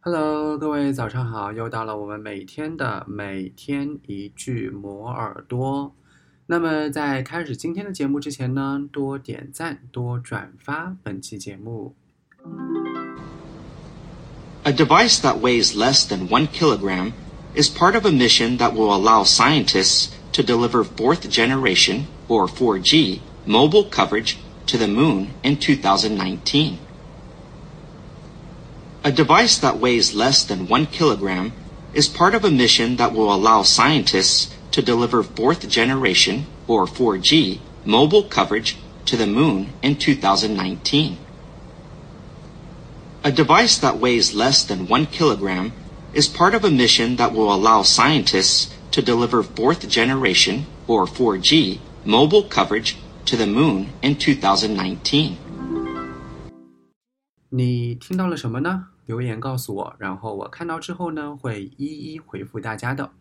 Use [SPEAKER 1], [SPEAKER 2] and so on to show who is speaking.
[SPEAKER 1] Hello，各位早上好！又到了我们每天的每天一句磨耳朵。那么在开始今天的节目之前呢，多点赞，多转发本期节目。
[SPEAKER 2] A device that weighs less than one kilogram is part of a mission that will allow scientists to deliver fourth generation, or 4G, mobile coverage to the moon in 2019. A device that weighs less than one kilogram is part of a mission that will allow scientists to deliver fourth generation, or 4G, mobile coverage to the moon in 2019. A device that weighs less than one kilogram is part of a mission that will allow scientists to deliver fourth generation, or 4G, mobile coverage to the moon in 2019.
[SPEAKER 1] 你听到了什么呢？留言告诉我，然后我看到之后呢，会一一回复大家的。